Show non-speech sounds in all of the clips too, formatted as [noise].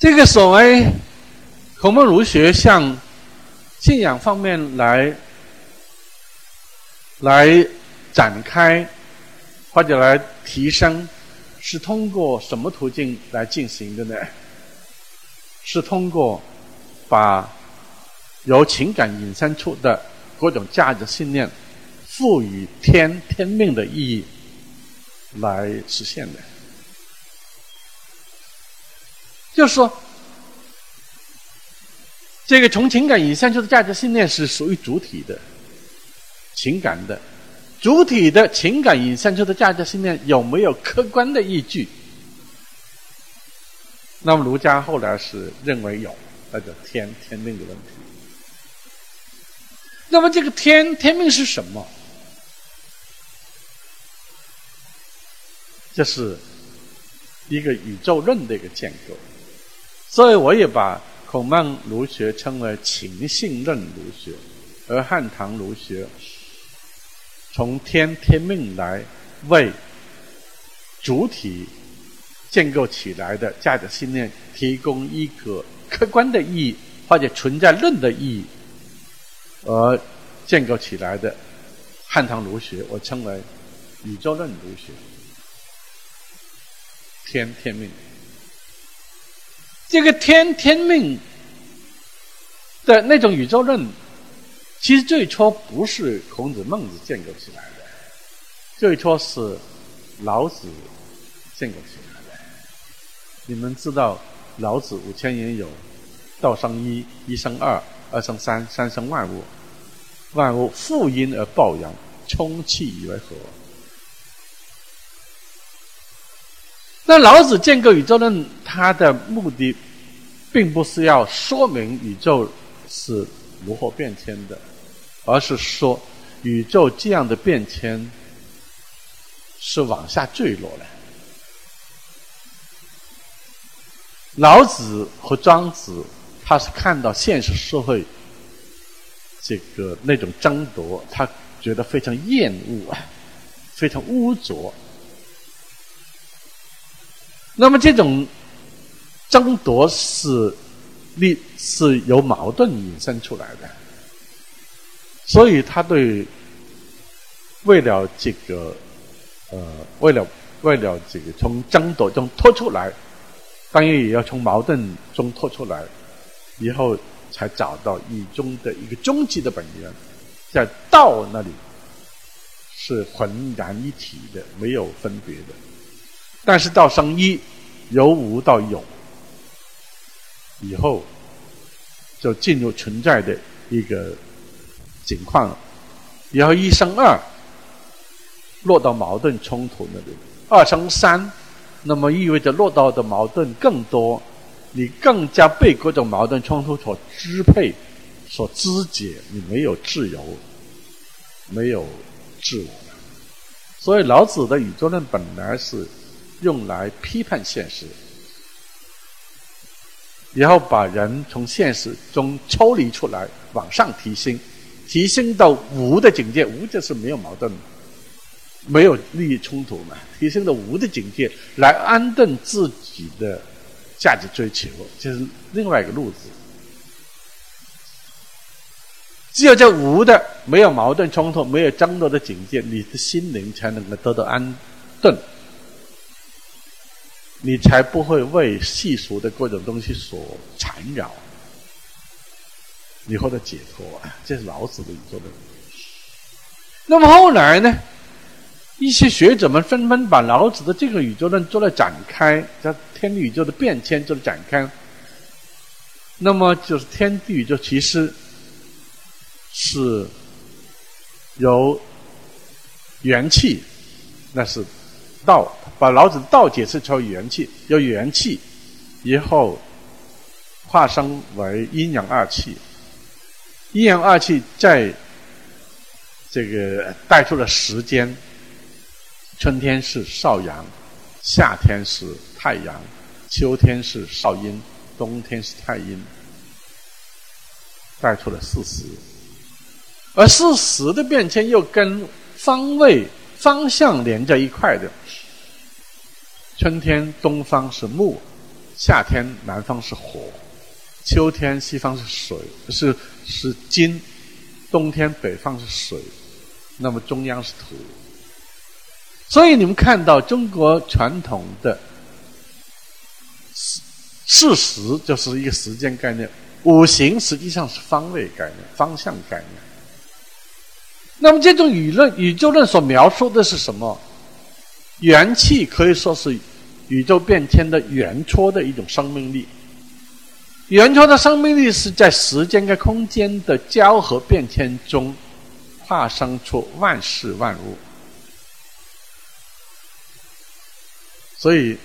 这个所谓孔孟儒学向信仰方面来来展开或者来提升，是通过什么途径来进行的呢？是通过把由情感引申出的各种价值信念赋予天天命的意义来实现的。就是说，这个从情感引申出的价值信念是属于主体的、情感的。主体的情感引申出的价值信念有没有客观的依据？那么儒家后来是认为有，那叫天天命的问题。那么这个天天命是什么？这是一个宇宙论的一个建构。所以我也把孔孟儒学称为情性论儒学，而汉唐儒学从天天命来为主体建构起来的价值信念提供一个客观的意义或者存在论的意义，而建构起来的汉唐儒学，我称为宇宙论儒学，天天命。这个天天命的那种宇宙论，其实最初不是孔子孟子建构起来的，最初是老子建构起来的。你们知道老子五千言有道生一，一生二，二生三，三生万物，万物负阴而抱阳，充气以为和。那老子建构宇宙论，他的目的，并不是要说明宇宙是如何变迁的，而是说宇宙这样的变迁是往下坠落的。老子和庄子，他是看到现实社会这个那种争夺，他觉得非常厌恶，非常污浊。那么这种争夺是力是由矛盾引申出来的，所以他对为了这个呃为了为了这个从争夺中脱出来，当然也要从矛盾中脱出来，以后才找到以中的一个终极的本源，在道那里是浑然一体的，没有分别的。但是到生一，由无到有，以后就进入存在的一个情况了。然后一生二，落到矛盾冲突那里；二生三，那么意味着落到的矛盾更多，你更加被各种矛盾冲突所支配、所肢解，你没有自由，没有自我。所以老子的宇宙论本来是。用来批判现实，然后把人从现实中抽离出来，往上提升，提升到无的境界。无就是没有矛盾，没有利益冲突嘛。提升到无的境界，来安顿自己的价值追求，就是另外一个路子。只有在无的、没有矛盾冲突、没有争夺的境界，你的心灵才能够得到安顿。你才不会为世俗的各种东西所缠绕，你获得解脱啊！这是老子的宇宙论。那么后来呢？一些学者们纷纷把老子的这个宇宙论做了展开，叫天地宇宙的变迁做了展开。那么就是天地宇宙其实是由元气，那是。道把老子的道解释成元气，由元气，以后化生为阴阳二气，阴阳二气在这个带出了时间，春天是少阳，夏天是太阳，秋天是少阴，冬天是太阴，带出了四时，而四时的变迁又跟方位。方向连在一块的，春天东方是木，夏天南方是火，秋天西方是水，是是金，冬天北方是水，那么中央是土。所以你们看到中国传统的事实就是一个时间概念，五行实际上是方位概念、方向概念。那么这种宇论宇宙论所描述的是什么？元气可以说是宇宙变迁的原初的一种生命力。原初的生命力是在时间跟空间的交合变迁中，化生出万事万物。所以，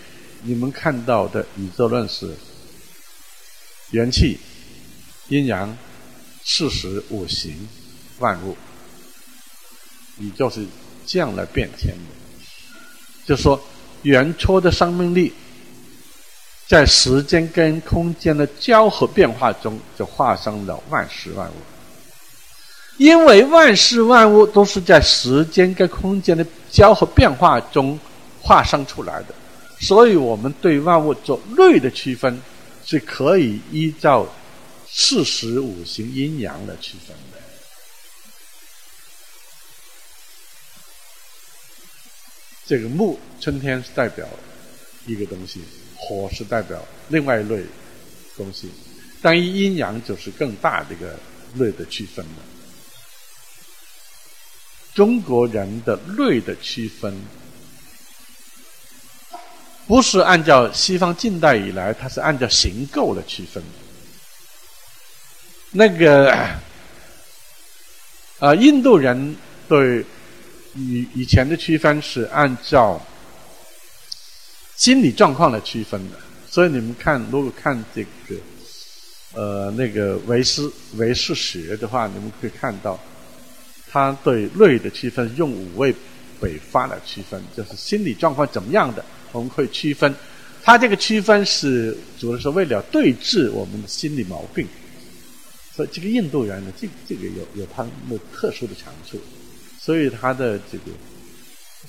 你们看到的宇宙论是元气、阴阳、事实、五行、万物，宇宙是这样来变迁的。就说，原初的生命力在时间跟空间的交合变化中，就化生了万事万物。因为万事万物都是在时间跟空间的交合变化中化生出来的。所以我们对万物做类的区分，是可以依照四时五行阴阳来区分的。这个木，春天是代表一个东西，火是代表另外一类东西，但一阴阳就是更大的一个类的区分了。中国人的类的区分。不是按照西方近代以来，它是按照形构来区分。那个啊，印度人对以以前的区分是按照心理状况来区分的。所以你们看，如果看这个呃那个唯识唯识学的话，你们可以看到，他对瑞的区分用五味北发来区分，就是心理状况怎么样的。我们可以区分，它这个区分是主要是为了对治我们的心理毛病。所以这个印度人呢，这这个有有他们的特殊的长处，所以他的这个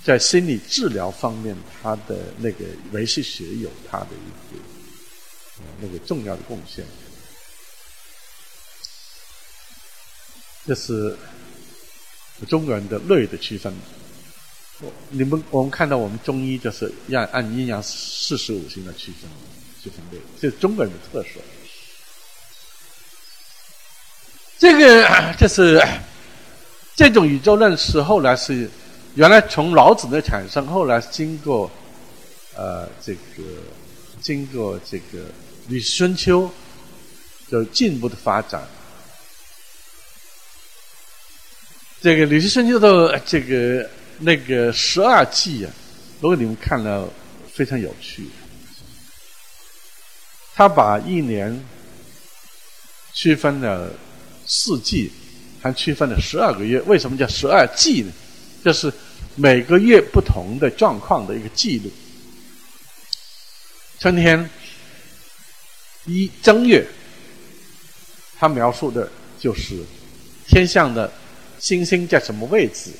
在心理治疗方面，他的那个维系学有他的一个那个重要的贡献。这是中国人的类的区分。我你们我们看到，我们中医就是要按阴阳四时五行来区分，区分类，这是中国人的特色。这个这是这种宇宙论是后来是原来从老子的产生，后来经过呃这个经过这个吕春秋就进一步的发展。这个吕春秋的这个。那个十二季啊，如果你们看了，非常有趣。他把一年区分了四季，还区分了十二个月。为什么叫十二季呢？就是每个月不同的状况的一个记录。春天一正月，他描述的就是天象的星星在什么位置。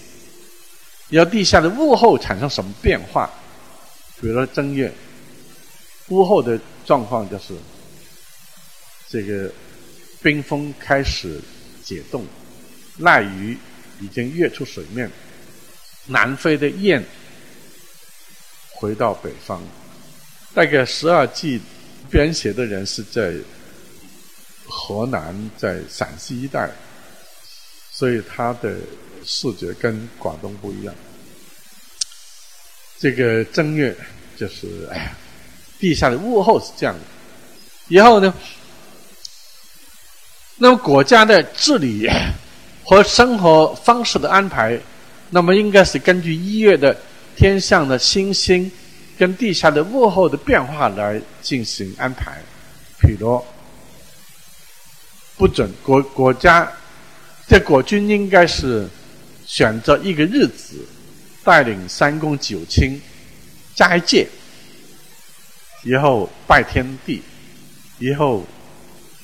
要地下的物候产生什么变化？比如说正月，物候的状况就是这个冰封开始解冻，赖鱼已经跃出水面，南飞的雁回到北方。大概十二季编写的人是在河南，在陕西一带，所以他的。视觉跟广东不一样。这个正月就是哎呀，地下的物候是这样的。以后呢，那么国家的治理和生活方式的安排，那么应该是根据一月的天象的星星跟地下的物候的变化来进行安排。比如不准国国家这国君应该是。选择一个日子，带领三公九卿斋戒，以后拜天地，以后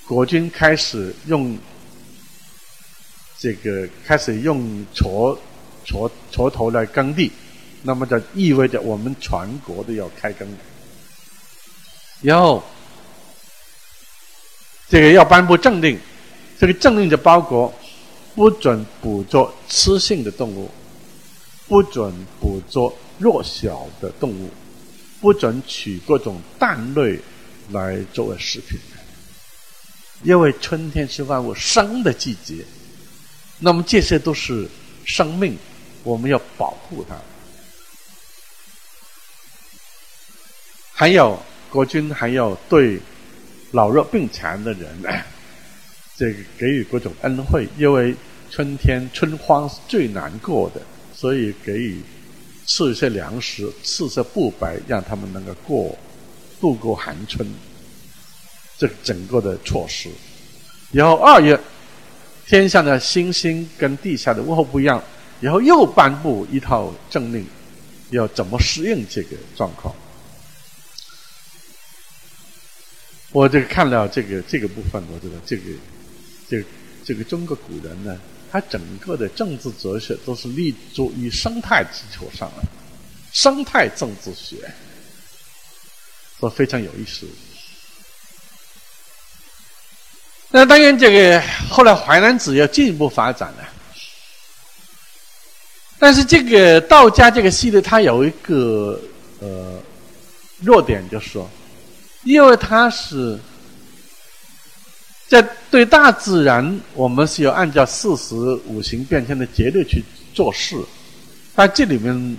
国君开始用这个开始用锄锄锄头来耕地，那么就意味着我们全国都要开耕。然后这个要颁布政令，这个政令的包括不准捕捉吃性的动物，不准捕捉弱小的动物，不准取各种蛋类来作为食品。因为春天是万物生的季节，那么这些都是生命，我们要保护它。还有国君还要对老弱病残的人，[coughs] 这个给予各种恩惠，因为春天春荒是最难过的，所以给予赐一些粮食，赐些布白，让他们能够过度过寒春。这整个的措施，然后二月，天上的星星跟地下的问候不一样，然后又颁布一套政令，要怎么适应这个状况。我这个看了这个这个部分，我觉得这个，这个这个中国古人呢，他整个的政治哲学都是立足于生态基础上的，生态政治学，都非常有意思。那当然，这个后来淮南子要进一步发展了，但是这个道家这个系列，它有一个呃弱点，就是说，因为它是在对大自然，我们是要按照四时五行变迁的节律去做事，但这里面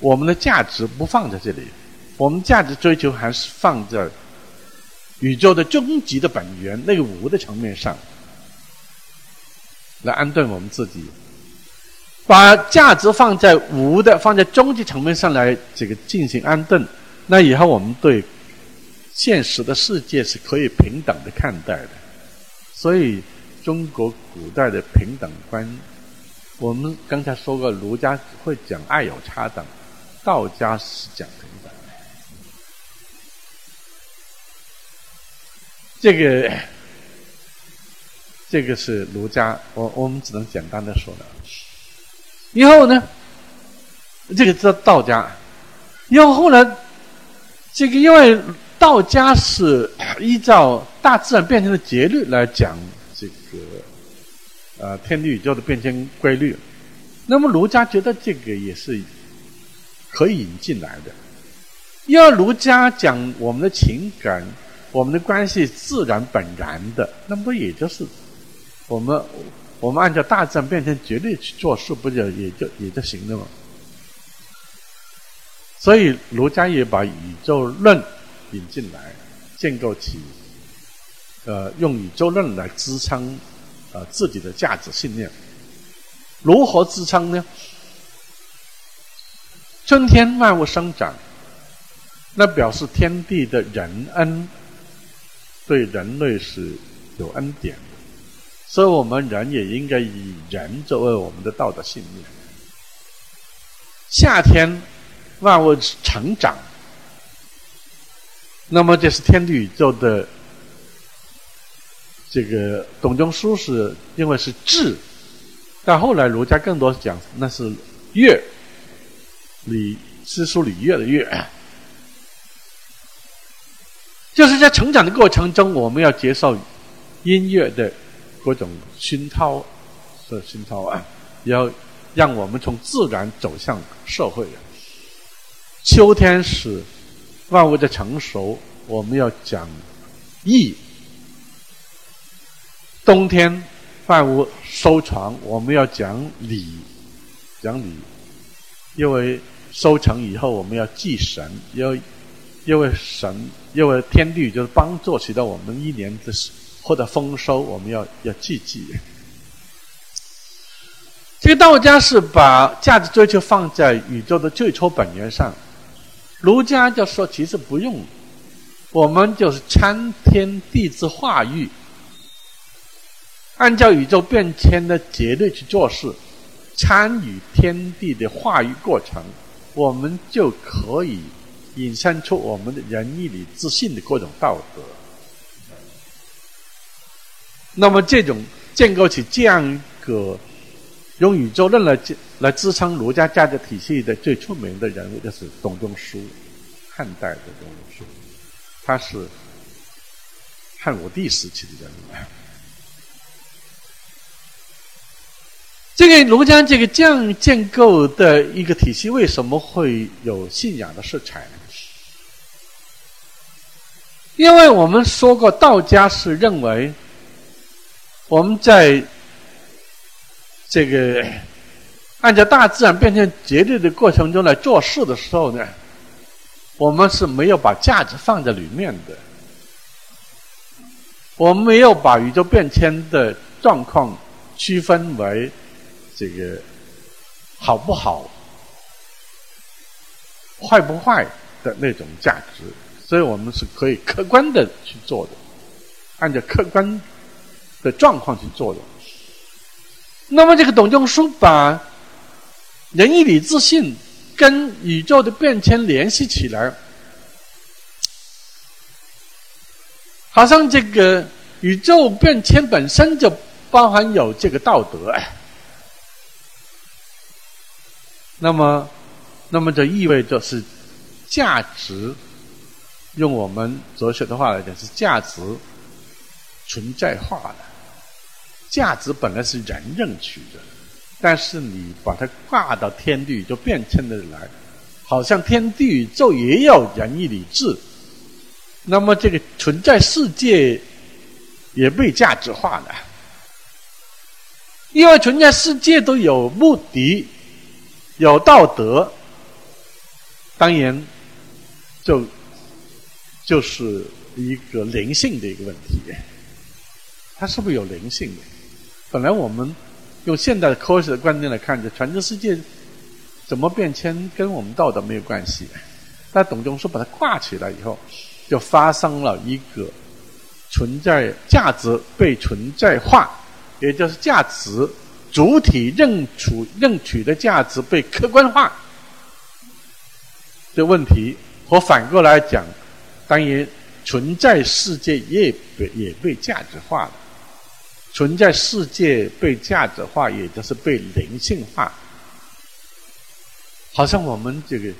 我们的价值不放在这里，我们价值追求还是放在。宇宙的终极的本源，那个无的层面上，来安顿我们自己，把价值放在无的、放在终极层面上来这个进行安顿，那以后我们对现实的世界是可以平等的看待的。所以，中国古代的平等观，我们刚才说过，儒家会讲爱有差等，道家是讲。这个，这个是儒家，我我们只能简单的说了。以后呢，这个是道家。以后来，这个因为道家是依照大自然变迁的节律来讲这个，呃，天地宇宙的变迁规律。那么儒家觉得这个也是可以引进来的，因为儒家讲我们的情感。我们的关系自然本然的，那不也就是我们我们按照大自然变成绝对去做事，不就也就也就行了吗？所以儒家也把宇宙论引进来，建构起呃用宇宙论来支撑呃自己的价值信念。如何支撑呢？春天万物生长，那表示天地的仁恩。对人类是有恩典的，所以我们人也应该以人作为我们的道德信念。夏天，万物成长，那么这是天地宇宙的这个董仲舒是因为是智，但后来儒家更多讲那是乐，礼诗书礼乐的乐。就是在成长的过程中，我们要接受音乐的各种熏陶，是熏陶啊，要让我们从自然走向社会。秋天是万物的成熟，我们要讲义；冬天万物收藏，我们要讲礼，讲礼，因为收成以后，我们要祭神，要。因为神，因为天地就是帮助起到我们一年的或者丰收，我们要要积极。这个道家是把价值追求放在宇宙的最初本源上，儒家就说其实不用，我们就是参天地之化育，按照宇宙变迁的节律去做事，参与天地的化育过程，我们就可以。引申出我们的仁义礼智信的各种道德。那么，这种建构起这样一个用宇宙论来来支撑儒家价值体系的最出名的人物，就是董仲舒，汉代的董仲舒。他是汉武帝时期的人物。这个儒家这个这样建构的一个体系，为什么会有信仰的色彩呢？因为我们说过，道家是认为我们在这个按照大自然变迁节律的过程中来做事的时候呢，我们是没有把价值放在里面的，我们没有把宇宙变迁的状况区分为。这个好不好、坏不坏的那种价值，所以我们是可以客观的去做的，按照客观的状况去做的。那么，这个董仲舒把仁义礼智信跟宇宙的变迁联系起来，好像这个宇宙变迁本身就包含有这个道德。那么，那么这意味着是价值，用我们哲学的话来讲，是价值存在化的。价值本来是人认取的，但是你把它挂到天地就变成了来，好像天地宇宙也有仁义礼智，那么这个存在世界也被价值化了，因为存在世界都有目的。有道德，当然就就是一个灵性的一个问题。它是不是有灵性的？本来我们用现代科学的观点来看，就全世界怎么变迁跟我们道德没有关系。但董仲舒把它挂起来以后，就发生了一个存在价值被存在化，也就是价值。主体认处认取的价值被客观化的问题，和反过来讲，当然存在世界也被也被价值化了。存在世界被价值化，也就是被灵性化。好像我们这个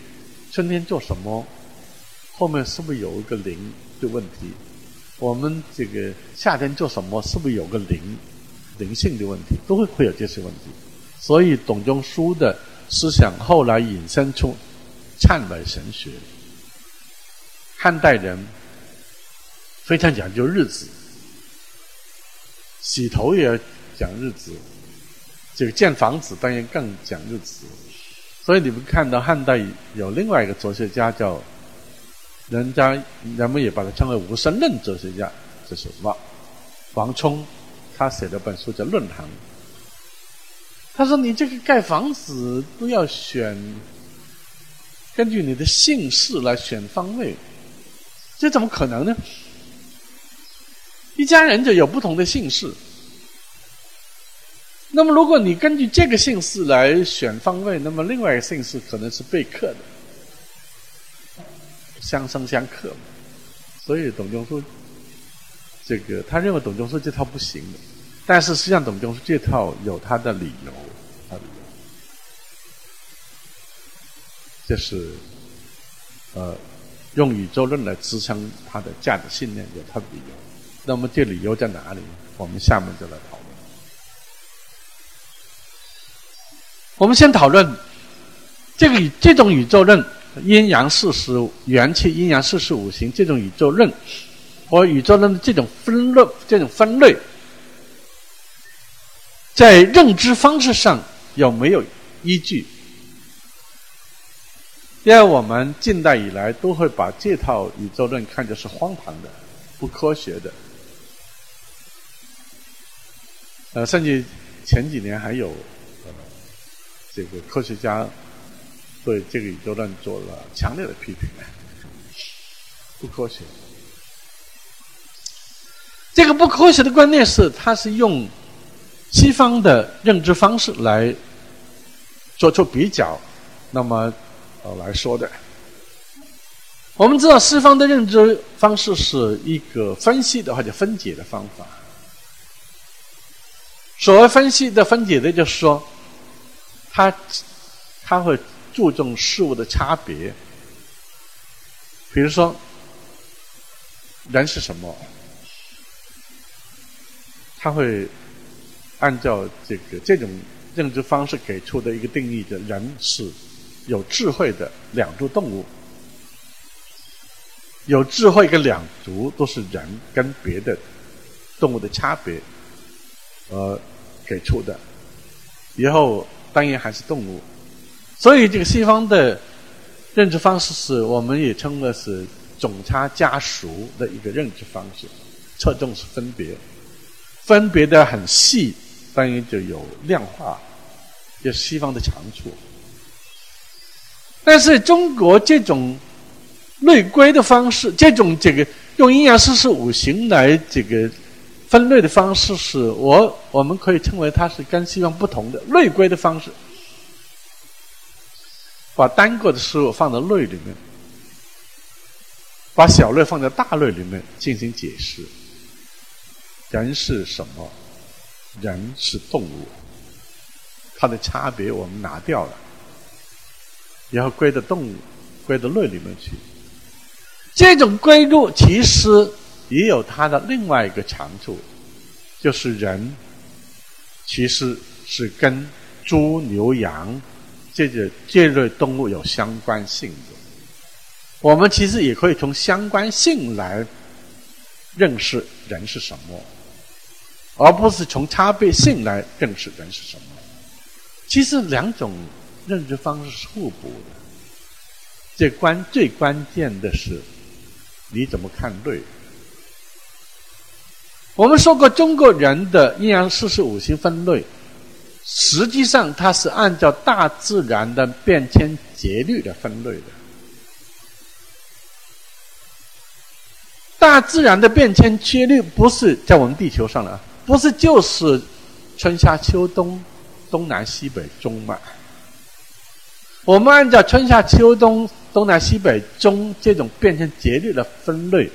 春天做什么，后面是不是有一个灵的问题？我们这个夏天做什么，是不是有个灵？灵性的问题都会会有这些问题，所以董仲舒的思想后来引申出忏悔神学。汉代人非常讲究日子，洗头也要讲日子，这个建房子当然更讲日子。所以你们看到汉代有另外一个哲学家叫，人家人们也把他称为无神论哲学家，是什么？王充。他写了本书叫《论衡》，他说：“你这个盖房子都要选，根据你的姓氏来选方位，这怎么可能呢？一家人就有不同的姓氏，那么如果你根据这个姓氏来选方位，那么另外一个姓氏可能是被克的，相生相克嘛。所以董仲舒。”这个他认为董仲舒这套不行，但是实际上董仲舒这套有他的理由，他的理由，这是呃用宇宙论来支撑他的价值信念，有他的理由。那么这理由在哪里？我们下面就来讨论。我们先讨论这个这种宇宙论，阴阳四时元气，阴阳四时五行这种宇宙论。和宇宙论的这种分论，这种分类，在认知方式上有没有依据？因为我们近代以来都会把这套宇宙论看作是荒唐的、不科学的。呃，甚至前几年还有这个科学家对这个宇宙论做了强烈的批评，不科学。这个不科学的观念是，它是用西方的认知方式来做出比较，那么呃来说的。我们知道西方的认知方式是一个分析的或者分解的方法。所谓分析的分解的，就是说，他他会注重事物的差别，比如说，人是什么？他会按照这个这种认知方式给出的一个定义：的人是有智慧的两足动物。有智慧跟两足都是人跟别的动物的差别，呃，给出的。以后当然还是动物，所以这个西方的认知方式是我们也称为是种差家属的一个认知方式，侧重是分别，分别的很细，当然就有量化，也是西方的长处。但是中国这种。类归的方式，这种这个用阴阳四时五行来这个分类的方式，是我我们可以称为它是跟西方不同的类归的方式。把单个的事物放在类里面，把小类放在大类里面进行解释。人是什么？人是动物，它的差别我们拿掉了，然后归到动物、归到类里面去。这种归入其实也有它的另外一个长处，就是人其实是跟猪、牛、羊这个这类动物有相关性的。我们其实也可以从相关性来认识人是什么，而不是从差别性来认识人是什么。其实两种认知方式是互补的。最关最关键的是。你怎么看对？我们说过，中国人的阴阳四时五行分类，实际上它是按照大自然的变迁节律的分类的。大自然的变迁节律不是在我们地球上的，不是就是春夏秋冬、东南西北中嘛？我们按照春夏秋冬。东南西北中这种变成节律的分类，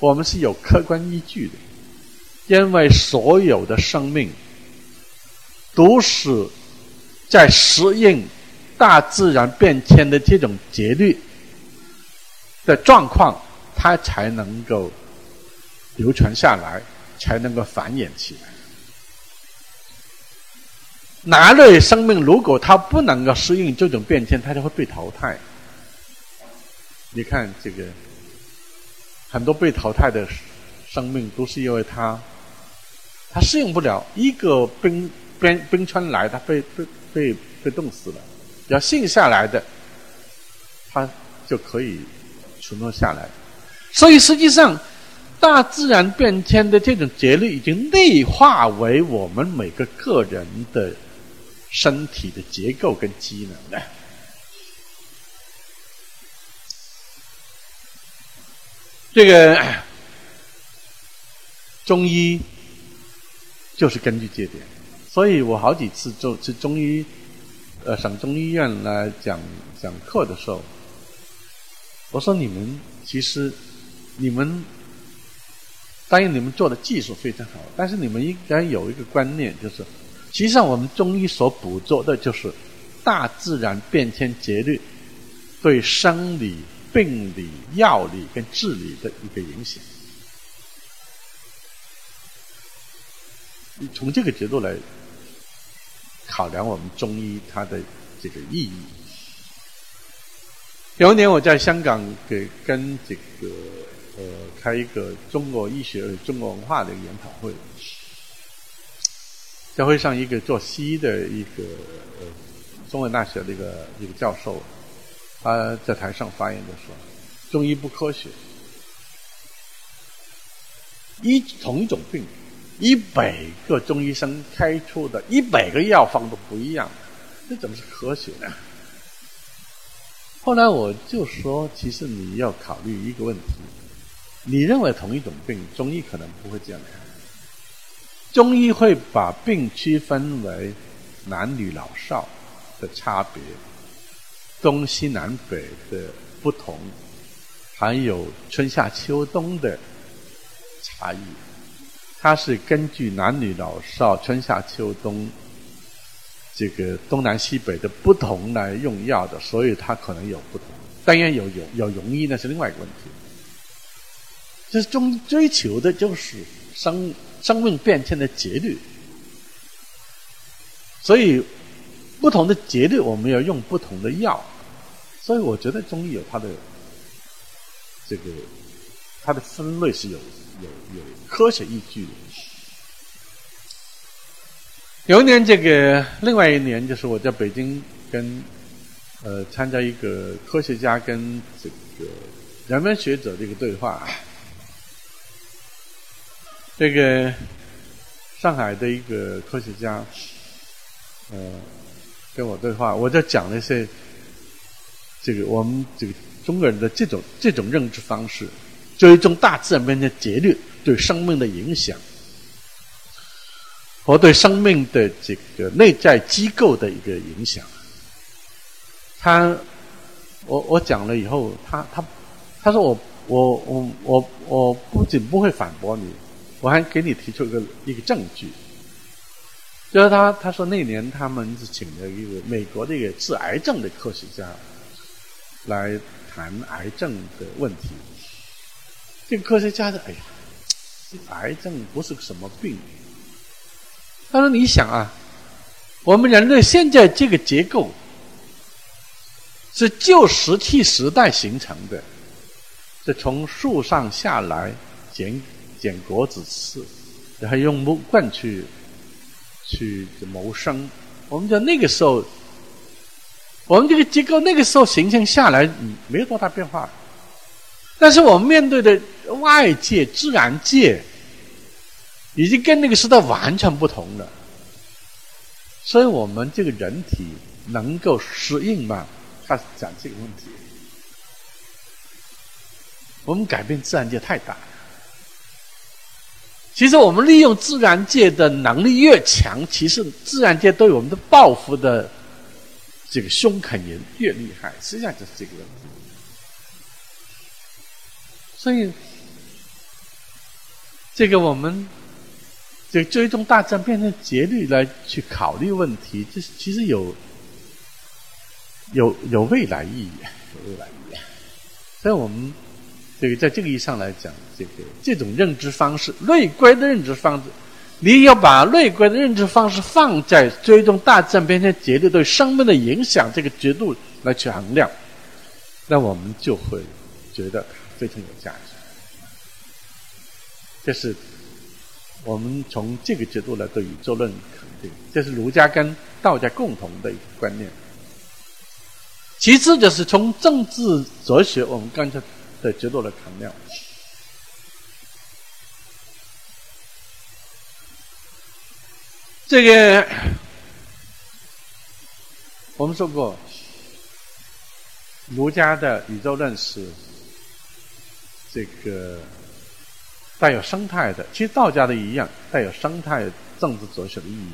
我们是有客观依据的，因为所有的生命都是在适应大自然变迁的这种节律的状况，它才能够流传下来，才能够繁衍起来。哪类生命如果它不能够适应这种变迁，它就会被淘汰。你看这个，很多被淘汰的生命都是因为它，它适应不了一个冰冰冰川来，它被被被被冻死了。要适应下来的，它就可以存活下来。所以实际上，大自然变迁的这种节律已经内化为我们每个个人的。身体的结构跟机能的，这个 [coughs] 中医就是根据这点，所以我好几次做去中医呃省中医院来讲讲课的时候，我说你们其实你们当然你们做的技术非常好，但是你们应该有一个观念就是。实际上，我们中医所捕捉的就是大自然变迁节律对生理、病理、药理跟治理的一个影响。从这个角度来考量我们中医它的这个意义。有一年我在香港给跟这个呃开一个中国医学、中国文化的研讨会。教会上一个做西医的一个呃中文大学的一个一个教授，他在台上发言就说：“中医不科学，一同一种病，一百个中医生开出的一百个药方都不一样，这怎么是科学呢？”后来我就说：“其实你要考虑一个问题，你认为同一种病，中医可能不会这样看。”中医会把病区分为男女老少的差别，东西南北的不同，还有春夏秋冬的差异。它是根据男女老少、春夏秋冬这个东南西北的不同来用药的，所以它可能有不同。当然有有有容易，那是另外一个问题。就是中医追求的就是。生生命变迁的节律。所以，不同的节律，我们要用不同的药。所以，我觉得中医有它的这个它的分类是有有有科学依据的。有一年，这个另外一年，就是我在北京跟呃参加一个科学家跟这个人文学者的一个对话。这个上海的一个科学家。呃，跟我对话，我在讲了一些这个我们这个中国人的这种这种认知方式，追踪大自然面的节律对生命的影响，和对生命的这个内在机构的一个影响。他，我我讲了以后，他他他说我我我我我不仅不会反驳你，我还给你提出个一个证据。就是他，他说那年他们是请了一个美国的一个治癌症的科学家来谈癌症的问题。这个科学家说：“哎呀，癌症不是个什么病。”他说：“你想啊，我们人类现在这个结构是旧石器时代形成的，是从树上下来捡捡果子吃，然后用木棍去。”去谋生，我们讲那个时候，我们这个结构那个时候形成下来，没有多大变化。但是我们面对的外界自然界，已经跟那个时代完全不同了。所以我们这个人体能够适应吗？他讲这个问题，我们改变自然界太大。其实我们利用自然界的能力越强，其实自然界对我们的报复的这个凶狠也越厉害。实际上就是这个问题。所以，这个我们这追踪大自然变成节律来去考虑问题，这其实有有有未来意义，有未来意义。所以我们。这个在这个意义上来讲，这个这种认知方式，内观的认知方式，你要把内观的认知方式放在追踪大自然变迁节律对生命的影响这个角度来去衡量，那我们就会觉得非常有价值。这是我们从这个角度来对宇宙论肯定，这是儒家跟道家共同的一个观念。其次就是从政治哲学，我们刚才。的角度来衡量，这个我们说过，儒家的宇宙论是这个带有生态的，其实道家的一样带有生态政治哲学的意义。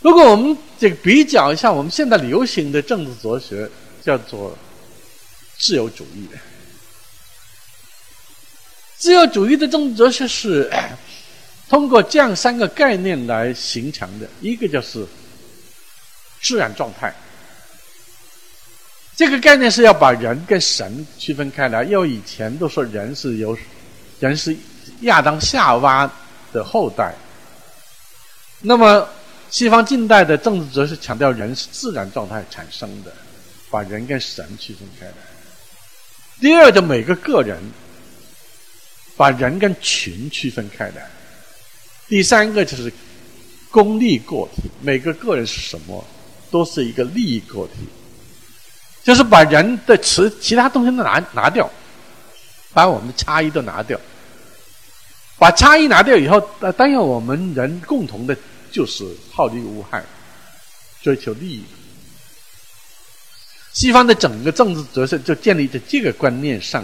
如果我们这个比较一下，我们现在流行的政治哲学叫做。自由主义的，自由主义的政治哲学是 [clears throat] 通过这样三个概念来形成的：一个就是自然状态，这个概念是要把人跟神区分开来。因为以前都说人是由人是亚当夏娃的后代，那么西方近代的政治哲学强调人是自然状态产生的，把人跟神区分开来。第二，就每个个人把人跟群区分开来；第三个就是功利个体，每个个人是什么，都是一个利益个体，就是把人的其其他东西都拿拿掉，把我们的差异都拿掉，把差异拿掉以后，当然我们人共同的就是好利无害，追求利益。西方的整个政治哲学就建立在这个观念上，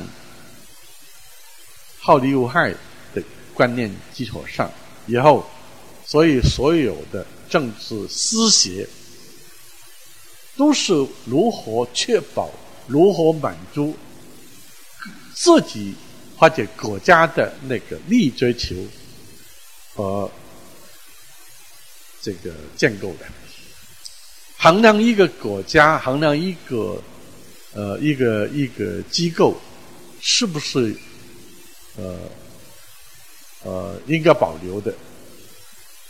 好利无害的观念基础上，以后，所以所有的政治思想都是如何确保、如何满足自己或者国家的那个利益追求和这个建构的。衡量一个国家，衡量一个呃一个一个机构，是不是呃呃应该保留的，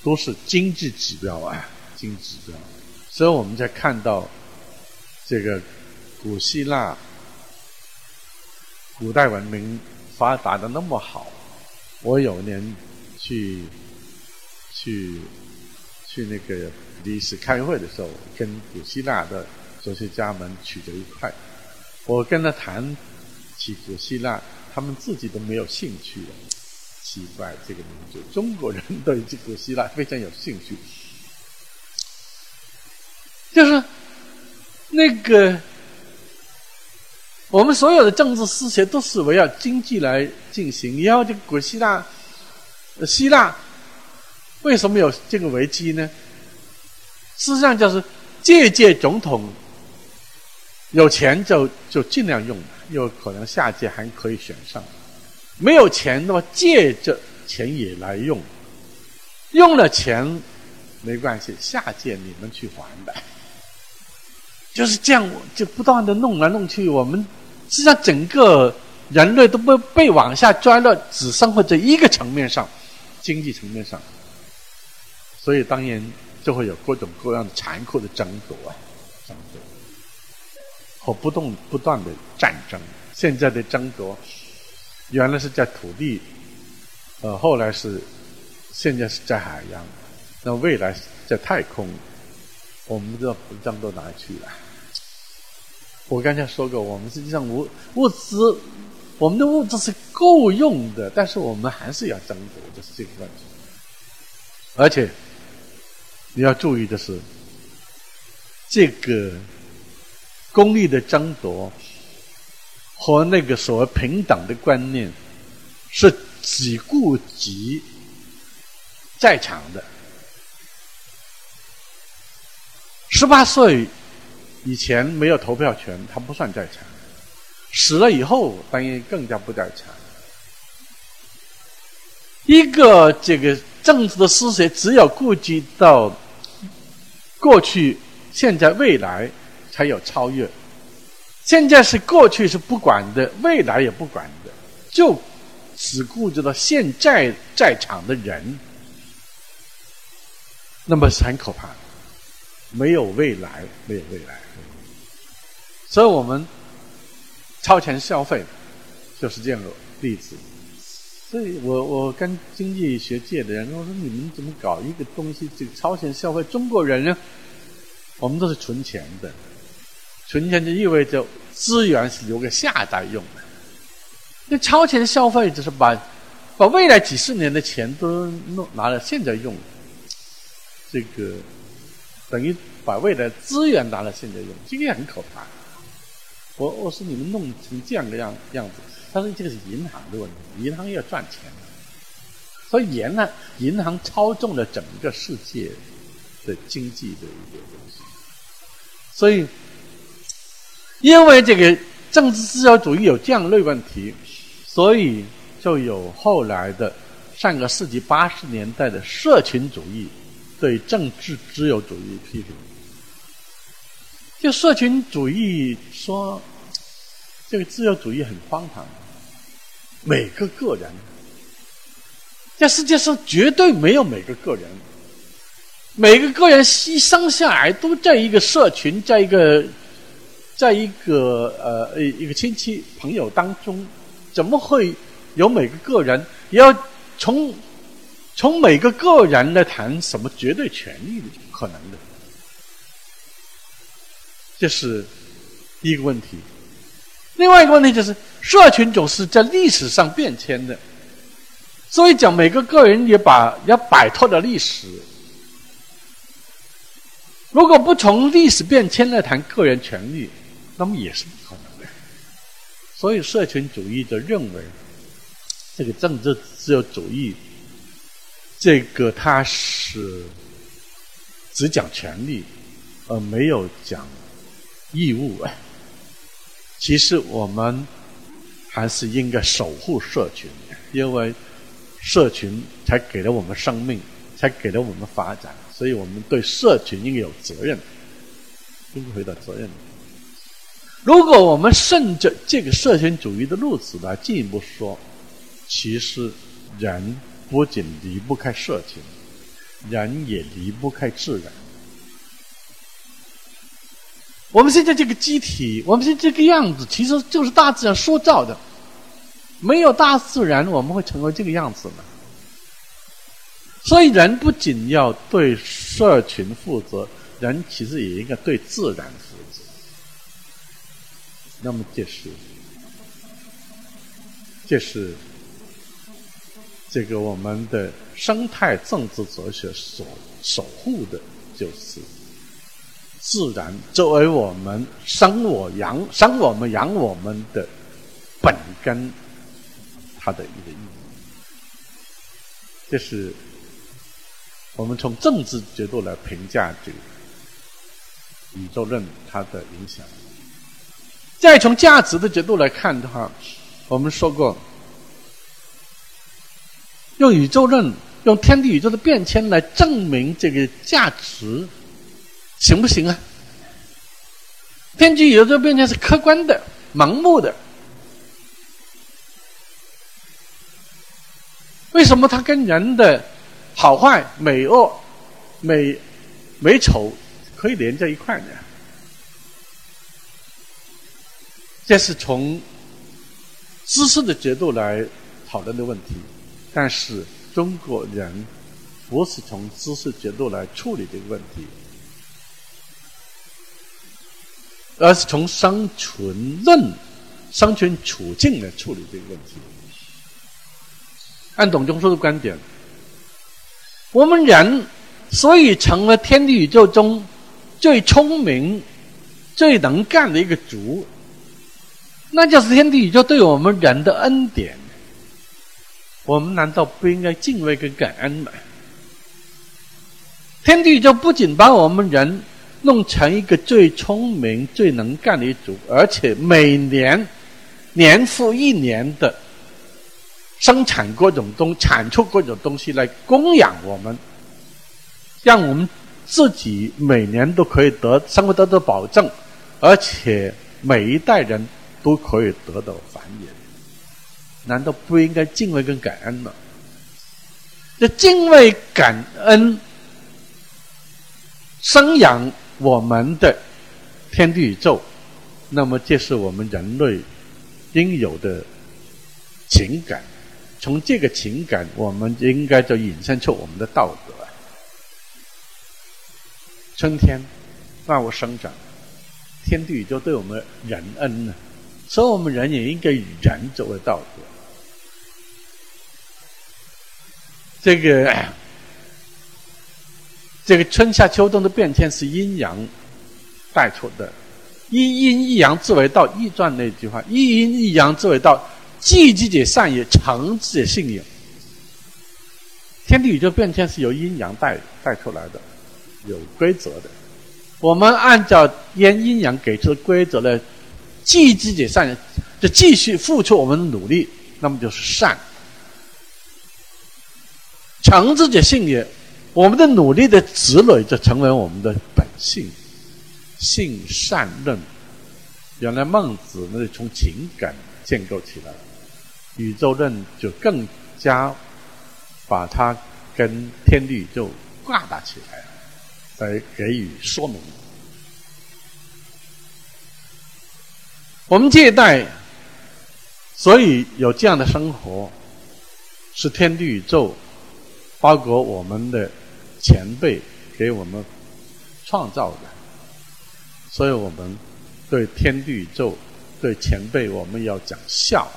都是经济指标啊，经济指标。所以我们在看到这个古希腊古代文明发达的那么好，我有年去去去那个第一次开会的时候，跟古希腊的哲学家们取得一块，我跟他谈起古希腊，他们自己都没有兴趣了。奇怪，这个民族，中国人对这个希腊非常有兴趣。就是那个，我们所有的政治思想都是围绕经济来进行。你要这个古希腊，希腊为什么有这个危机呢？事实上就是届届总统有钱就就尽量用，有可能下届还可以选上；没有钱，的话借着钱也来用，用了钱没关系，下届你们去还的。就是这样，就不断的弄来弄去，我们实际上整个人类都被被往下拽了，只生活在一个层面上，经济层面上，所以当然就会有各种各样的残酷的争夺啊，争夺和不动不断的战争。现在的争夺原来是在土地，呃，后来是现在是在海洋，那未来是在太空。我们这膨胀到哪里去了？我刚才说过，我们实际上物物资，我们的物资是够用的，但是我们还是要争夺，就是这个问题。而且你要注意的是，这个功利的争夺和那个所谓平等的观念，是只顾及在场的。十八岁以前没有投票权，他不算在场；死了以后，当然更加不在场。一个这个政治的思想，只有顾及到过去、现在、未来，才有超越。现在是过去是不管的，未来也不管的，就只顾着到现在在场的人，那么是很可怕。没有未来，没有未来，所以我们超前消费就是这样的例子。所以我我跟经济学界的人我说：“你们怎么搞一个东西？这个超前消费，中国人呢？我们都是存钱的，存钱就意味着资源是留给下一代用的。那超前消费就是把把未来几十年的钱都弄拿来现在用，这个。”等于把未来资源拿来现在用，这个也很可怕。我我说你们弄成这样的样样子，他说这个是银行的问题，银行要赚钱，所以银行银行操纵了整个世界的经济的一个东西。所以，因为这个政治自由主义有这样类问题，所以就有后来的上个世纪八十年代的社群主义。对政治自由主义批评，就社群主义说，这个自由主义很荒唐。每个个人，在世界上绝对没有每个个人，每个个人一生下来都在一个社群，在一个，在一个呃一个亲戚朋友当中，怎么会有每个个人要从？从每个个人来谈什么绝对权利的可能的，这是第一个问题。另外一个问题就是，社群总是在历史上变迁的，所以讲每个个人也把要摆脱的历史。如果不从历史变迁来谈个人权利，那么也是不可能的。所以，社群主义的认为，这个政治自由主义。这个他是只讲权利，而没有讲义务啊。其实我们还是应该守护社群，因为社群才给了我们生命，才给了我们发展，所以我们对社群应该有责任，应该回到责任。如果我们顺着这个社群主义的路子来进一步说。其实人不仅离不开社群，人也离不开自然。我们现在这个机体，我们现在这个样子，其实就是大自然塑造的。没有大自然，我们会成为这个样子吗？所以，人不仅要对社群负责，人其实也应该对自然负责。那么，这是，这是这个我们的生态政治哲学所守护的，就是。自然作为我们生我养生我们养我们的本根，它的一个意义，这是我们从政治角度来评价这个宇宙论它的影响。再从价值的角度来看的话，我们说过，用宇宙论、用天地宇宙的变迁来证明这个价值。行不行啊？天地宇宙变成是客观的、盲目的。为什么它跟人的好坏、美恶、美美丑可以连在一块呢？这是从知识的角度来讨论的问题，但是中国人不是从知识角度来处理这个问题。而是从生存论、生存处境来处理这个问题。按董仲舒的观点，我们人所以成了天地宇宙中最聪明、最能干的一个族，那就是天地宇宙对我们人的恩典。我们难道不应该敬畏跟感恩吗？天地宇宙不仅把我们人。弄成一个最聪明、最能干的一族，而且每年年复一年的生产各种东、产出各种东西来供养我们，让我们自己每年都可以得生活得到保证，而且每一代人都可以得到繁衍。难道不应该敬畏跟感恩吗？这敬畏感恩生养。我们的天地宇宙，那么这是我们人类应有的情感。从这个情感，我们应该就引申出我们的道德。春天，万物生长，天地宇宙对我们仁恩呢，所以我们人也应该以人作为道德。这个。这个春夏秋冬的变迁是阴阳带出的，一阴一阳之为道。易传那句话：一阴一阳之为道，济之者善也，成之者信也。天地宇宙变迁是由阴阳带带出来的，有规则的。我们按照阴阴阳给出的规则来，济之者善，就继续付出我们的努力，那么就是善。成之者信也。我们的努力的积累，就成为我们的本性，性善任。原来孟子那是从情感建构起来，宇宙论就更加把它跟天地宇宙挂搭起来，来给予说明。我们这一代，所以有这样的生活，是天地宇宙，包括我们的。前辈给我们创造的，所以我们对天地宇宙、对前辈，我们要讲孝。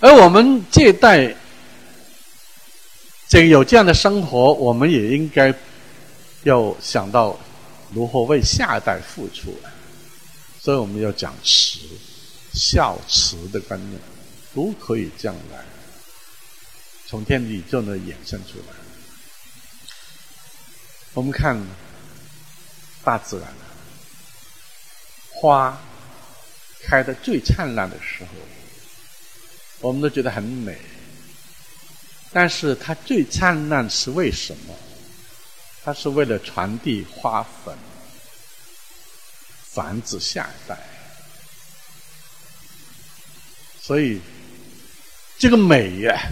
而我们这一代，这个有这样的生活，我们也应该要想到如何为下一代付出。所以我们要讲慈、孝、慈的观念，都可以这样来。从天地宇宙呢衍生出来，我们看大自然，花开的最灿烂的时候，我们都觉得很美。但是它最灿烂是为什么？它是为了传递花粉，繁殖下一代。所以这个美呀，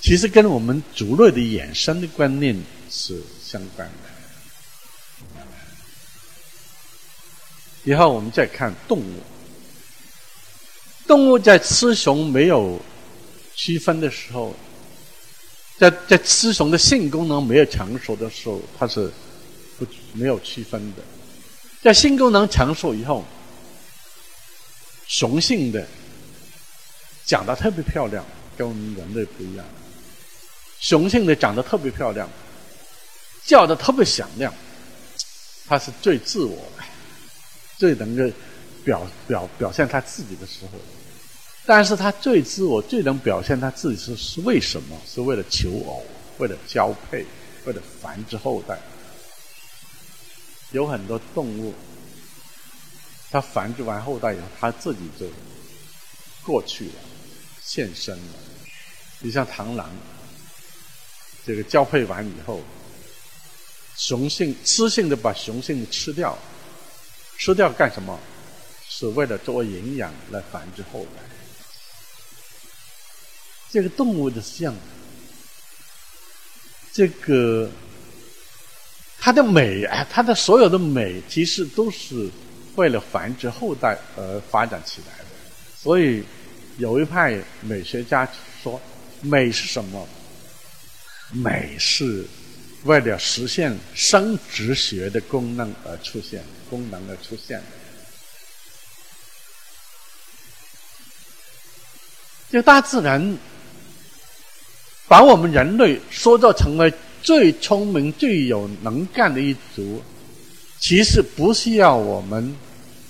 其实跟我们族类的衍生的观念是相关的。以后我们再看动物，动物在雌雄没有区分的时候，在在雌雄的性功能没有成熟的时候，它是不没有区分的。在性功能成熟以后，雄性的长得特别漂亮。跟我们人类不一样，雄性的长得特别漂亮，叫的特别响亮，它是最自我的，最能够表表表现它自己的时候。但是它最自我、最能表现它自己是是为什么？是为了求偶，为了交配，为了繁殖后代。有很多动物，它繁殖完后代以后，它自己就过去了，现身了。你像螳螂，这个交配完以后，雄性雌性的把雄性的吃掉，吃掉干什么？是为了作为营养来繁殖后代。这个动物的像，这个它的美啊，它的所有的美，其实都是为了繁殖后代而发展起来的。所以有一派美学家说。美是什么？美是为了实现生殖学的功能而出现，功能而出现。就大自然把我们人类塑造成为最聪明、最有能干的一族，其实不需要我们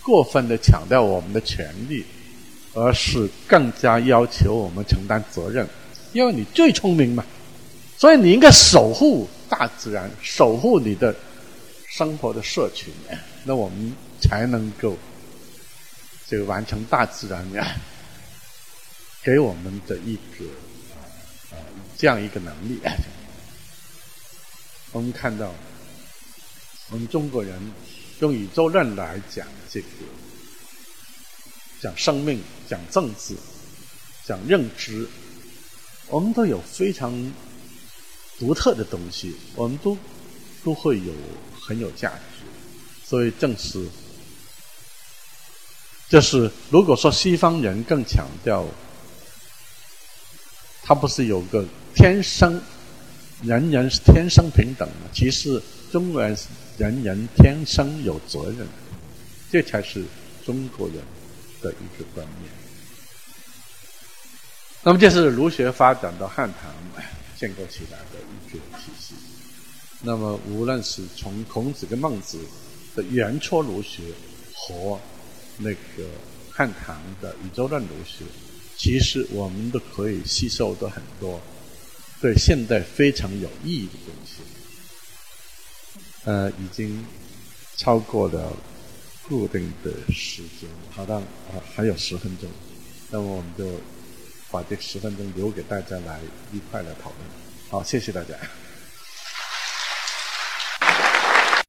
过分的强调我们的权利，而是更加要求我们承担责任。因为你最聪明嘛，所以你应该守护大自然，守护你的生活的社群，那我们才能够这个完成大自然给我们的一个这样一个能力。[laughs] 我们看到，我们中国人用宇宙论来讲这个，讲生命，讲政治，讲认知。我们都有非常独特的东西，我们都都会有很有价值，所以正是，就是如果说西方人更强调，他不是有个天生人人是天生平等的，其实中国人人人天生有责任，这才是中国人的一个观念。那么，这是儒学发展到汉唐建构起来。那么，无论是从孔子跟孟子的原初儒学和那个汉唐的宇宙论儒学，其实我们都可以吸收到很多对现代非常有意义的东西。呃，已经超过了固定的时间，好的，啊，还有十分钟，那么我们就。把这十分钟留给大家来一块来讨论，好，谢谢大家。